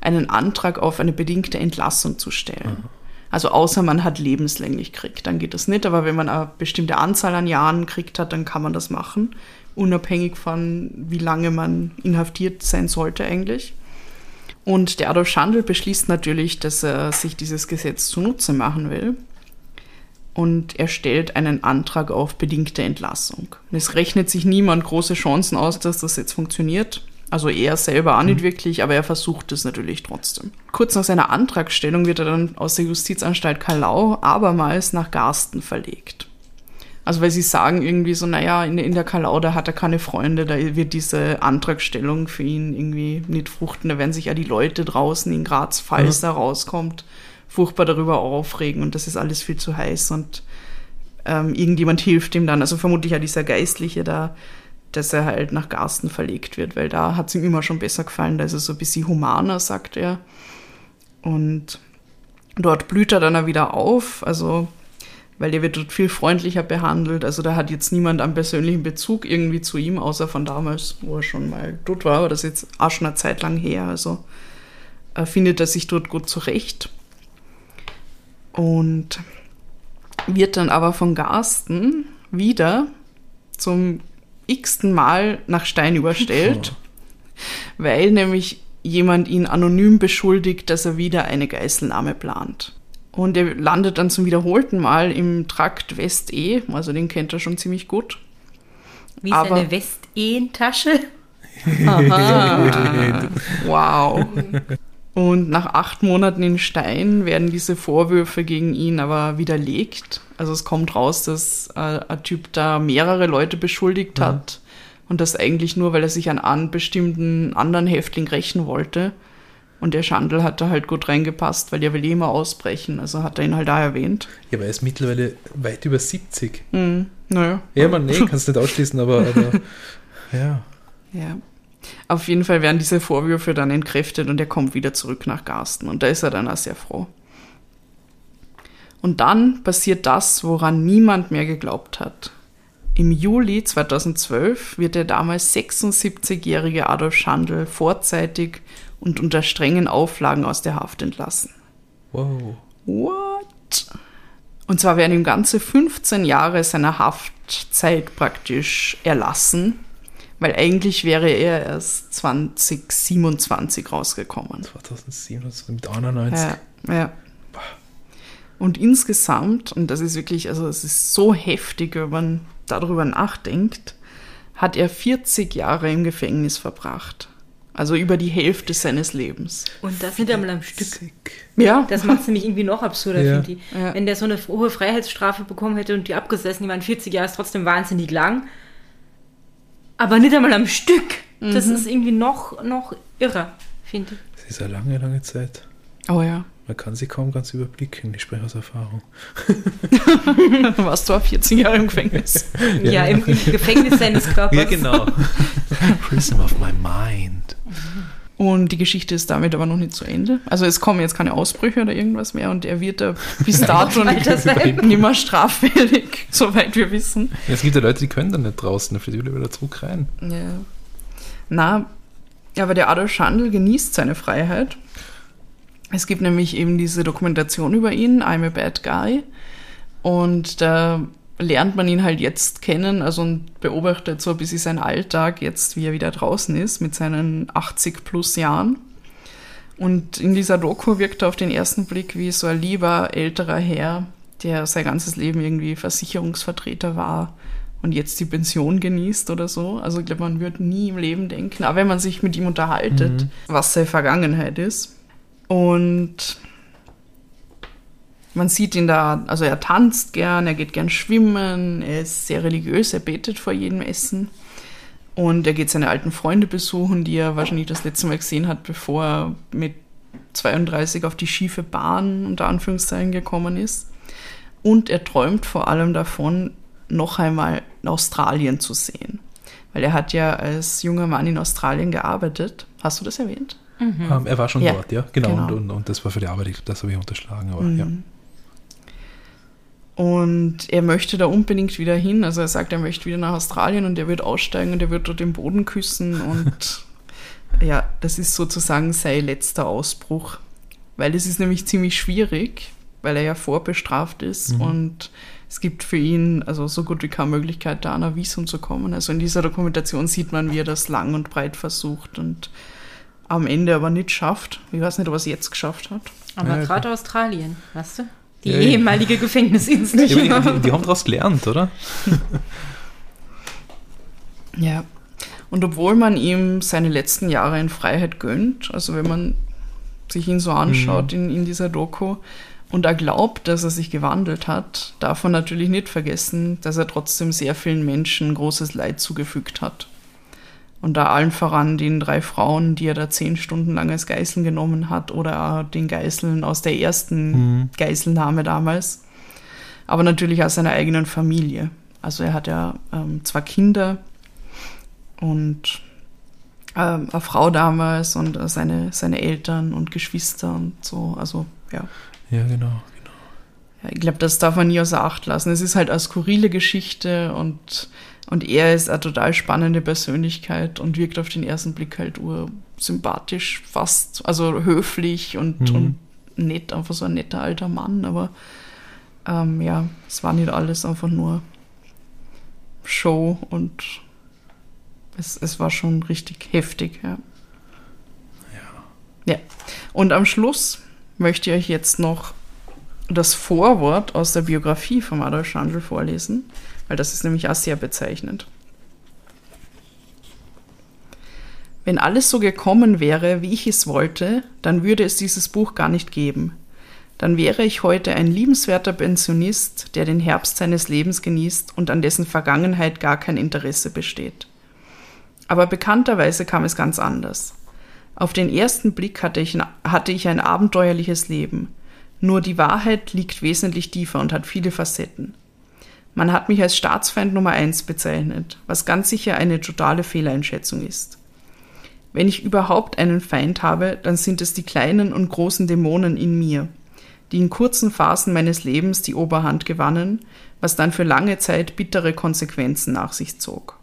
einen Antrag auf eine bedingte Entlassung zu stellen. Mhm. Also außer man hat lebenslänglich kriegt, dann geht das nicht. Aber wenn man eine bestimmte Anzahl an Jahren kriegt hat, dann kann man das machen, unabhängig von wie lange man inhaftiert sein sollte eigentlich. Und der Adolf Schandl beschließt natürlich, dass er sich dieses Gesetz zunutze machen will. Und er stellt einen Antrag auf bedingte Entlassung. Es rechnet sich niemand große Chancen aus, dass das jetzt funktioniert. Also er selber auch nicht mhm. wirklich, aber er versucht es natürlich trotzdem. Kurz nach seiner Antragstellung wird er dann aus der Justizanstalt Kalau abermals nach Garsten verlegt. Also weil sie sagen irgendwie so, naja, in, in der Kalau, da hat er keine Freunde, da wird diese Antragstellung für ihn irgendwie nicht fruchten. Da werden sich ja die Leute draußen in Graz, falls ja. da rauskommt, furchtbar darüber aufregen und das ist alles viel zu heiß und ähm, irgendjemand hilft ihm dann. Also vermutlich ja dieser Geistliche da, dass er halt nach Garsten verlegt wird, weil da hat es ihm immer schon besser gefallen, da ist er so ein bisschen humaner, sagt er. Und dort blüht er dann wieder auf, also weil der wird dort viel freundlicher behandelt. Also da hat jetzt niemand einen persönlichen Bezug irgendwie zu ihm, außer von damals, wo er schon mal dort war, aber das ist jetzt auch schon eine Zeit lang her. Also äh, findet er sich dort gut zurecht. Und wird dann aber von Garsten wieder zum x-ten Mal nach Stein überstellt, oh. weil nämlich jemand ihn anonym beschuldigt, dass er wieder eine Geiselnahme plant. Und er landet dann zum wiederholten Mal im Trakt West-E, also den kennt er schon ziemlich gut. Wie ist Aber, eine West-E-Tasche? wow. Und nach acht Monaten in Stein werden diese Vorwürfe gegen ihn aber widerlegt. Also es kommt raus, dass äh, ein Typ da mehrere Leute beschuldigt mhm. hat und das eigentlich nur, weil er sich an einen bestimmten anderen Häftling rächen wollte. Und der Schandl hat da halt gut reingepasst, weil der will immer ausbrechen. Also hat er ihn halt da erwähnt. Ja, aber er ist mittlerweile weit über 70. Mhm. Naja. Ja, man, nee, kannst nicht ausschließen, aber, aber ja. Ja. Auf jeden Fall werden diese Vorwürfe dann entkräftet und er kommt wieder zurück nach Garsten. Und da ist er dann auch sehr froh. Und dann passiert das, woran niemand mehr geglaubt hat. Im Juli 2012 wird der damals 76-jährige Adolf Schandl vorzeitig und unter strengen Auflagen aus der Haft entlassen. Wow. What? Und zwar werden ihm ganze 15 Jahre seiner Haftzeit praktisch erlassen, weil eigentlich wäre er erst 2027 rausgekommen. 2027 mit 91. Ja, ja. Und insgesamt, und das ist wirklich, also es ist so heftig, wenn man darüber nachdenkt, hat er 40 Jahre im Gefängnis verbracht. Also über die Hälfte seines Lebens. Und das nicht einmal am Stück. Ja. Das macht es nämlich irgendwie noch absurder, ja. finde ich. Ja. Wenn der so eine hohe Freiheitsstrafe bekommen hätte und die abgesessen, die waren 40 Jahre, ist trotzdem wahnsinnig lang. Aber nicht einmal am Stück. Das mhm. ist irgendwie noch, noch irrer, finde ich. Das ist eine lange, lange Zeit. Oh ja. Man kann sie kaum ganz überblicken, ich spreche aus Erfahrung. Warst du auch 14 Jahre im Gefängnis? ja, ja im, im, Gefängnis seines Körpers. Ja, genau. Prison of my mind. Und die Geschichte ist damit aber noch nicht zu Ende. Also es kommen jetzt keine Ausbrüche oder irgendwas mehr und er wird da bis dato nicht mehr straffällig, soweit wir wissen. Ja, es gibt ja Leute, die können da nicht draußen, da will wieder zurück rein. Ja. Na, aber der Adolf Schandl genießt seine Freiheit es gibt nämlich eben diese Dokumentation über ihn, I'm a Bad Guy. Und da lernt man ihn halt jetzt kennen, also und beobachtet so ein bisschen seinen Alltag, jetzt wie er wieder draußen ist, mit seinen 80 plus Jahren. Und in dieser Doku wirkt er auf den ersten Blick wie so ein lieber älterer Herr, der sein ganzes Leben irgendwie Versicherungsvertreter war und jetzt die Pension genießt oder so. Also ich glaube, man würde nie im Leben denken, aber wenn man sich mit ihm unterhaltet, mhm. was seine Vergangenheit ist. Und man sieht ihn da, also er tanzt gern, er geht gern schwimmen, er ist sehr religiös, er betet vor jedem Essen. Und er geht seine alten Freunde besuchen, die er wahrscheinlich das letzte Mal gesehen hat, bevor er mit 32 auf die schiefe Bahn unter Anführungszeichen gekommen ist. Und er träumt vor allem davon, noch einmal Australien zu sehen. Weil er hat ja als junger Mann in Australien gearbeitet. Hast du das erwähnt? Mhm. Ähm, er war schon ja. dort, ja, genau. genau. Und, und, und, das war für die Arbeit, das habe ich unterschlagen, aber mhm. ja. Und er möchte da unbedingt wieder hin. Also er sagt, er möchte wieder nach Australien und er wird aussteigen und er wird dort den Boden küssen. Und ja, das ist sozusagen sein letzter Ausbruch. Weil es ist nämlich ziemlich schwierig, weil er ja vorbestraft ist mhm. und es gibt für ihn also so gut wie keine Möglichkeit, da an ein Visum zu kommen. Also in dieser Dokumentation sieht man, wie er das lang und breit versucht und am Ende aber nicht schafft. Ich weiß nicht, ob er es jetzt geschafft hat. Aber ja, gerade Australien, weißt du? Die ja, ehemalige Gefängnisinsel. Ja, die, die, haben daraus gelernt, oder? ja. Und obwohl man ihm seine letzten Jahre in Freiheit gönnt, also wenn man sich ihn so anschaut mhm. in, in dieser Doku und er glaubt, dass er sich gewandelt hat, darf man natürlich nicht vergessen, dass er trotzdem sehr vielen Menschen großes Leid zugefügt hat. Und da allen voran den drei Frauen, die er da zehn Stunden lang als Geiseln genommen hat oder den Geiseln aus der ersten mhm. Geiselnahme damals. Aber natürlich aus seiner eigenen Familie. Also er hat ja ähm, zwei Kinder und ähm, eine Frau damals und äh, seine, seine Eltern und Geschwister und so. Also ja. Ja, genau. genau. Ja, ich glaube, das darf man nie außer Acht lassen. Es ist halt eine skurrile Geschichte und und er ist eine total spannende Persönlichkeit und wirkt auf den ersten Blick halt ursympathisch, fast, also höflich und, mhm. und nett, einfach so ein netter alter Mann, aber ähm, ja, es war nicht alles einfach nur Show und es, es war schon richtig heftig, ja. Ja. Ja. Und am Schluss möchte ich euch jetzt noch das Vorwort aus der Biografie von Adolf Schandl vorlesen weil das ist nämlich auch sehr bezeichnend. Wenn alles so gekommen wäre, wie ich es wollte, dann würde es dieses Buch gar nicht geben. Dann wäre ich heute ein liebenswerter Pensionist, der den Herbst seines Lebens genießt und an dessen Vergangenheit gar kein Interesse besteht. Aber bekannterweise kam es ganz anders. Auf den ersten Blick hatte ich, hatte ich ein abenteuerliches Leben. Nur die Wahrheit liegt wesentlich tiefer und hat viele Facetten. Man hat mich als Staatsfeind Nummer eins bezeichnet, was ganz sicher eine totale Fehleinschätzung ist. Wenn ich überhaupt einen Feind habe, dann sind es die kleinen und großen Dämonen in mir, die in kurzen Phasen meines Lebens die Oberhand gewannen, was dann für lange Zeit bittere Konsequenzen nach sich zog.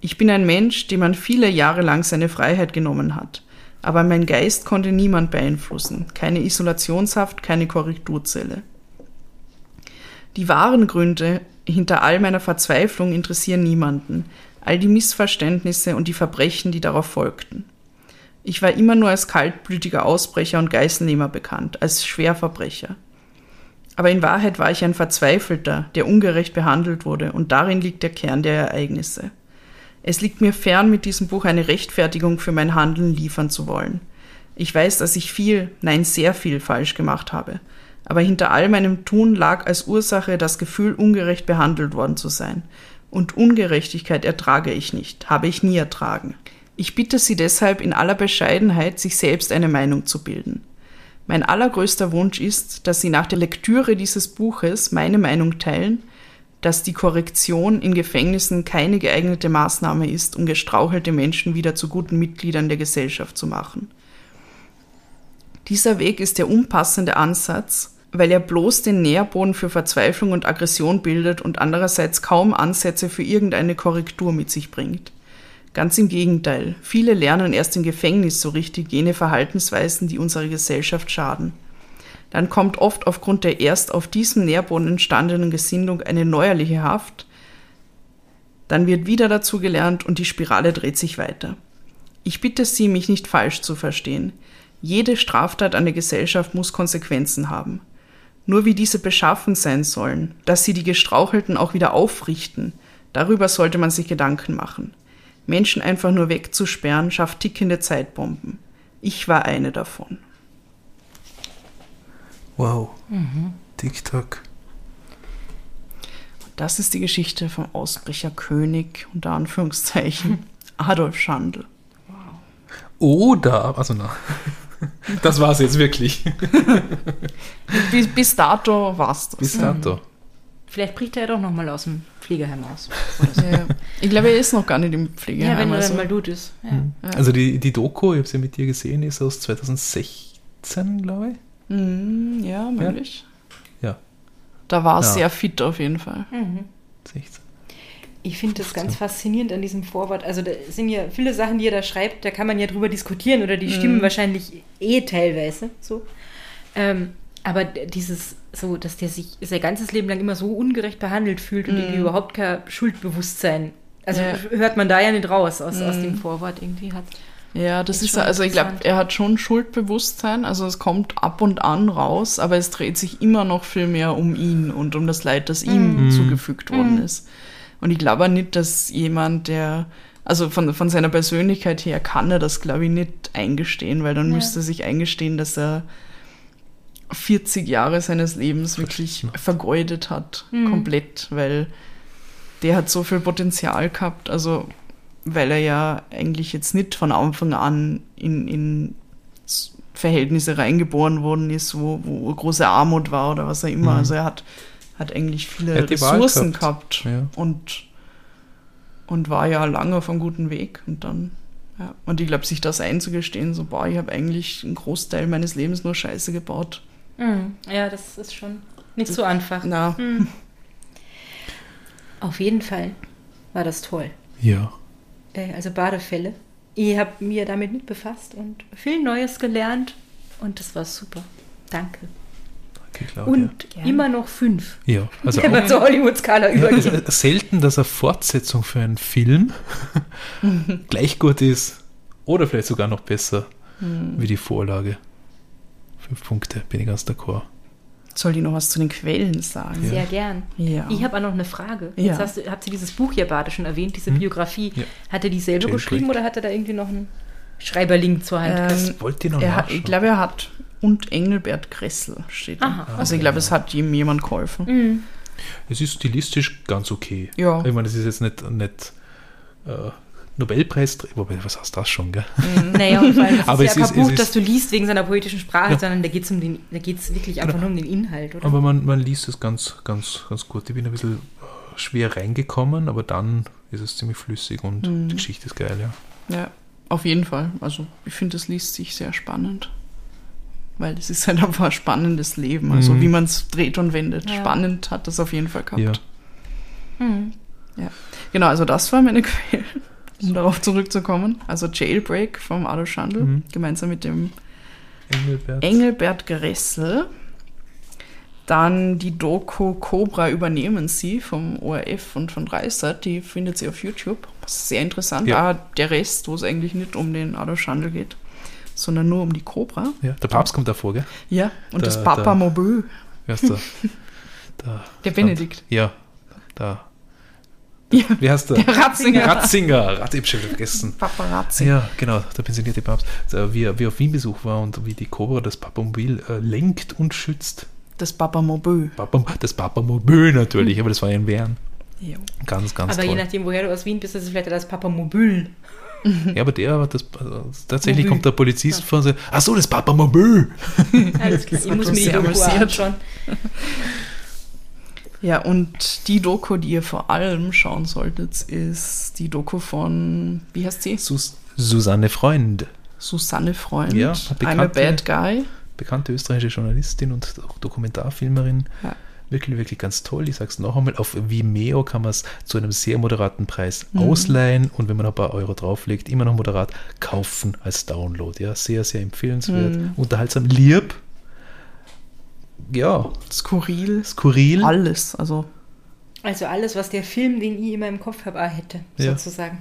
Ich bin ein Mensch, dem man viele Jahre lang seine Freiheit genommen hat, aber mein Geist konnte niemand beeinflussen, keine Isolationshaft, keine Korrekturzelle. Die wahren Gründe hinter all meiner Verzweiflung interessieren niemanden, all die Missverständnisse und die Verbrechen, die darauf folgten. Ich war immer nur als kaltblütiger Ausbrecher und Geiselnehmer bekannt, als Schwerverbrecher. Aber in Wahrheit war ich ein Verzweifelter, der ungerecht behandelt wurde, und darin liegt der Kern der Ereignisse. Es liegt mir fern, mit diesem Buch eine Rechtfertigung für mein Handeln liefern zu wollen. Ich weiß, dass ich viel, nein, sehr viel falsch gemacht habe. Aber hinter all meinem Tun lag als Ursache das Gefühl, ungerecht behandelt worden zu sein. Und Ungerechtigkeit ertrage ich nicht, habe ich nie ertragen. Ich bitte Sie deshalb in aller Bescheidenheit, sich selbst eine Meinung zu bilden. Mein allergrößter Wunsch ist, dass Sie nach der Lektüre dieses Buches meine Meinung teilen, dass die Korrektion in Gefängnissen keine geeignete Maßnahme ist, um gestrauchelte Menschen wieder zu guten Mitgliedern der Gesellschaft zu machen. Dieser Weg ist der unpassende Ansatz, weil er bloß den Nährboden für Verzweiflung und Aggression bildet und andererseits kaum Ansätze für irgendeine Korrektur mit sich bringt. Ganz im Gegenteil, viele lernen erst im Gefängnis so richtig jene Verhaltensweisen, die unserer Gesellschaft schaden. Dann kommt oft aufgrund der erst auf diesem Nährboden entstandenen Gesinnung eine neuerliche Haft, dann wird wieder dazu gelernt und die Spirale dreht sich weiter. Ich bitte Sie, mich nicht falsch zu verstehen. Jede Straftat an der Gesellschaft muss Konsequenzen haben. Nur wie diese beschaffen sein sollen, dass sie die Gestrauchelten auch wieder aufrichten, darüber sollte man sich Gedanken machen. Menschen einfach nur wegzusperren, schafft tickende Zeitbomben. Ich war eine davon. Wow. Mhm. TikTok. Das ist die Geschichte vom Ausbrecherkönig, unter Anführungszeichen, Adolf Schandl. Wow. Oder, also na, das war es jetzt wirklich. bis, bis dato war es das. Bis dato. Mhm. Vielleicht bricht er ja doch nochmal aus dem Pflegeheim aus. So. Ja, ich glaube, er ist noch gar nicht im Pflegeheim. Ja, wenn also. er mal tut ist. Ja. Mhm. Also die, die Doku, ich habe sie ja mit dir gesehen, ist aus 2016, glaube ich. Mhm, ja, möglich. Ja. Da war er sehr fit auf jeden Fall. Mhm. 16. Ich finde das ganz faszinierend an diesem Vorwort. Also da sind ja viele Sachen, die er da schreibt, da kann man ja drüber diskutieren oder die stimmen wahrscheinlich eh teilweise so. Ähm, aber dieses so, dass der sich sein ganzes Leben lang immer so ungerecht behandelt fühlt und irgendwie überhaupt kein Schuldbewusstsein. Also ja. hört man da ja nicht raus aus, mm. aus dem Vorwort irgendwie hat. Ja, das ist, also ich glaube, er hat schon Schuldbewusstsein, also es kommt ab und an raus, aber es dreht sich immer noch viel mehr um ihn und um das Leid, das ihm mm. zugefügt worden ist. Und ich glaube nicht, dass jemand, der, also von, von seiner Persönlichkeit her kann er das, glaube ich, nicht eingestehen, weil dann ja. müsste er sich eingestehen, dass er 40 Jahre seines Lebens wirklich vergeudet hat, mhm. komplett, weil der hat so viel Potenzial gehabt, also weil er ja eigentlich jetzt nicht von Anfang an in, in Verhältnisse reingeboren worden ist, wo, wo große Armut war oder was auch immer. Mhm. Also er hat, hat eigentlich viele hat Ressourcen gehabt, gehabt ja. und, und war ja lange auf einem guten Weg und dann ja. Und ich glaube, sich das einzugestehen, so, boah, ich habe eigentlich einen Großteil meines Lebens nur Scheiße gebaut, Mhm. Ja, das ist schon nicht so einfach. Na. Mhm. Auf jeden Fall war das toll. Ja. Äh, also Badefälle. Ich habe mir damit nicht befasst und viel Neues gelernt und das war super. Danke. Claudia. Und Gerne. immer noch fünf. Ja, also wenn man zur Hollywood-Skala übergeht. Selten, dass eine Fortsetzung für einen Film gleich gut ist oder vielleicht sogar noch besser mhm. wie die Vorlage. Fünf Punkte, bin ich ganz d'accord. Soll die noch was zu den Quellen sagen? Sehr gern. Ja. Ich habe auch noch eine Frage. Ja. Jetzt hast du, habt ihr dieses Buch hier beide schon erwähnt, diese hm? Biografie. Ja. Hat er die selber geschrieben Rick. oder hat er da irgendwie noch einen Schreiberling zur Hand? Ähm, das wollt ihr noch er hat, Ich glaube, er hat und Engelbert Kressel steht da. Also ich glaube, es hat ihm jemand geholfen. Mhm. Es ist stilistisch ganz okay. Ja. Ich meine, es ist jetzt nicht, nicht äh, Nobelpreisträger, wobei, was heißt das schon, gell? Mhm. Naja, und vor allem, das aber ist ja kein Buch, das du liest wegen seiner poetischen Sprache, ja. sondern da geht es um wirklich einfach genau. nur um den Inhalt, oder? Aber man, man liest es ganz, ganz, ganz gut. Ich bin ein bisschen schwer reingekommen, aber dann ist es ziemlich flüssig und mhm. die Geschichte ist geil, ja. Ja, auf jeden Fall. Also ich finde, es liest sich sehr spannend. Weil es ist halt einfach ein spannendes Leben. Also mhm. wie man es dreht und wendet. Ja. Spannend hat das auf jeden Fall gehabt. Ja. Mhm. ja. Genau, also das war meine Quelle um darauf zurückzukommen. Also Jailbreak vom Ado Schandl, mhm. gemeinsam mit dem Engelbert. Engelbert Gressel. Dann die Doku Cobra übernehmen sie vom ORF und von Dreisat, die findet sie auf YouTube. Sehr interessant. Ja. Ah, der Rest, wo es eigentlich nicht um den Ado Schandl geht, sondern nur um die Cobra. Ja, der Papst kommt davor, gell? Ja, und der, das Papa Mobö. Wer ist der? der, der Benedikt. Ja, da Ja, Wie heißt der? Der Ratzinger. Ratzinger. Rat, ich schon vergessen. Papa Ratzinger. Ja, genau, der pensionierte Papst. Wie, wie auf Wien-Besuch war und wie die Cobra das Papamobil äh, lenkt und schützt. Das Papamobil. Papa, das Papamobil natürlich, aber das war ein Bären. Jo. Ganz, ganz Aber toll. je nachdem, woher du aus Wien bist, ist es vielleicht das Papamobil. Ja, aber der, das, also, tatsächlich Mobil. kommt der Polizist vor und sagt, ach so, das Papamobil. Alles klar, ich muss mir die Doku anschauen. Ja, und die Doku, die ihr vor allem schauen solltet, ist die Doku von, wie heißt sie? Sus Susanne Freund, Susanne Freund. Ja, I'm a bekannte- Bad Guy. bekannte österreichische Journalistin und auch Dokumentarfilmerin. Ja. Wirklich, wirklich ganz toll. Ich sage es noch einmal, auf Vimeo kann man es zu einem sehr moderaten Preis Mhm. ausleihen und wenn man noch ein paar Euro drauflegt, immer noch moderat kaufen als Download. Ja, sehr, sehr empfehlenswert. Mhm. Unterhaltsam, lieb. Ja, Skurril. skurril. Alles. Also, Also alles, was der Film, den ich in meinem Kopf habe, auch hätte, Ja. sozusagen.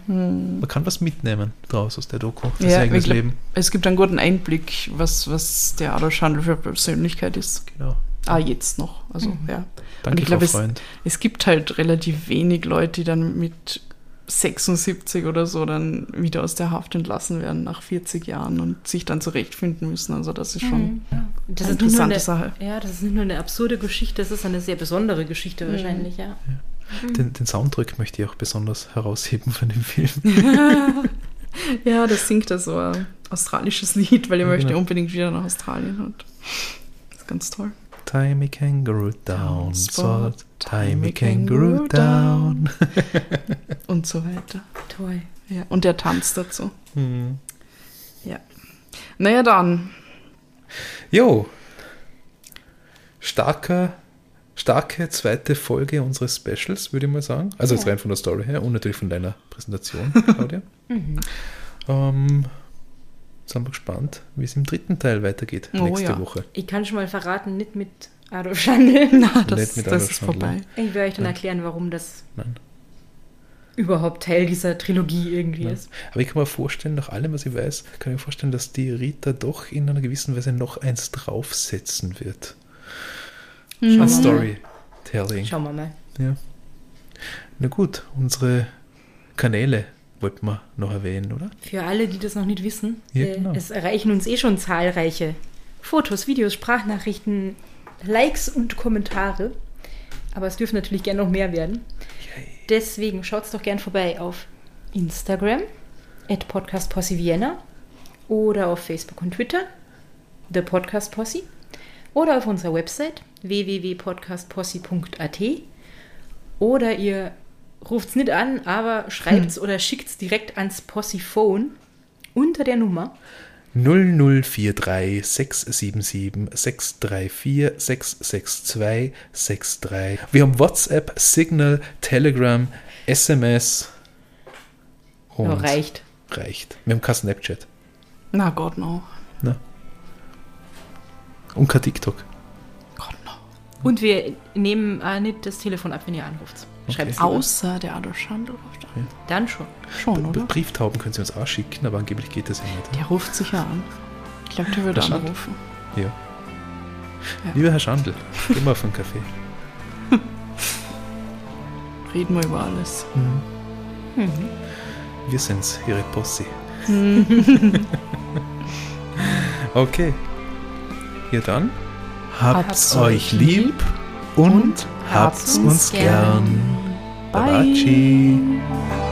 Man kann was mitnehmen draus aus der Doku für ja, sein eigenes glaub, Leben. es gibt einen guten Einblick, was, was der Adolf Schandl für Persönlichkeit ist. Genau. Ah, jetzt noch. Also, ja. Danke, ich glaub, Frau es- Freund. Es gibt halt relativ wenig Leute, die dann mit 76 oder so dann wieder aus der Haft entlassen werden nach 40 Jahren und sich dann zurechtfinden müssen. Also das ist schon Ja. Das eine ist nur eine, interessante Sache. Ja, das ist nicht nur eine absurde Geschichte, das ist eine sehr besondere Geschichte Mhm. wahrscheinlich, ja. Den, den Soundtrack möchte ich auch besonders herausheben von dem Film. Ja, das singt er so ein australisches Lied, weil er Ja, möchte genau. unbedingt wieder nach Australien und das ist ganz toll. Tie me kangaroo down, spot. me kangaroo down. Und so weiter. Toll. Ja, und er tanzt dazu. Hm. Ja. Naja, dann. Jo. Starker, starke zweite Folge unseres Specials, würde ich mal sagen. Also jetzt Ja. rein von der Story her und natürlich von deiner Präsentation, Claudia. Mhm. ähm, sind wir gespannt, wie es im dritten Teil weitergeht Oh nächste ja. Woche. Ich kann schon mal verraten, nicht mit Adolf Schandl. Na, das, Nicht mit das Adolf ist Schandl. vorbei. Ich werde euch dann Ja. erklären, warum das Nein. überhaupt Teil dieser Trilogie irgendwie Ja. ist. Aber ich kann mir vorstellen, nach allem, was ich weiß, kann ich mir vorstellen, dass die Rita doch in einer gewissen Weise noch eins draufsetzen wird. Mal. Storytelling. Schauen wir mal. Ja. Na gut, unsere Kanäle wollten wir noch erwähnen, oder? Für alle, die das noch nicht wissen, Ja, äh, genau. es erreichen uns eh schon zahlreiche Fotos, Videos, Sprachnachrichten, Likes und Kommentare. Aber es dürfen natürlich gerne noch mehr werden. Deswegen schaut doch gern vorbei auf Instagram, at podcastposse Vienna oder auf Facebook und Twitter, The Podcast Posse, oder auf unserer Website www.podcastposse.at oder ihr ruft es nicht an, aber schreibt es oder schickt es direkt ans Posse-Phone unter der Nummer 0043 677 634 662 63. Wir haben WhatsApp, Signal, Telegram, SMS und Ja, reicht. reicht. Wir haben kein Snapchat Na Gott, no. ne? und kein TikTok. Gott, no. Und wir nehmen äh, nicht das Telefon ab, wenn ihr anruft. Schreibt es Außer der Adolf Schandl ruft an. Dann schon. Schon, oder? Brieftauben können Sie uns auch schicken, aber angeblich geht das ja nicht. Der ruft sicher an. Ich glaube, der würde anrufen. Ja. Ja. Lieber Herr Schandl, wir auf einen Kaffee. Reden wir über alles. Wir sind's, Ihre Posse. okay. Ja dann, habt's, Habt's euch lieb lieb und habt's uns gern. Paraty. Paraty.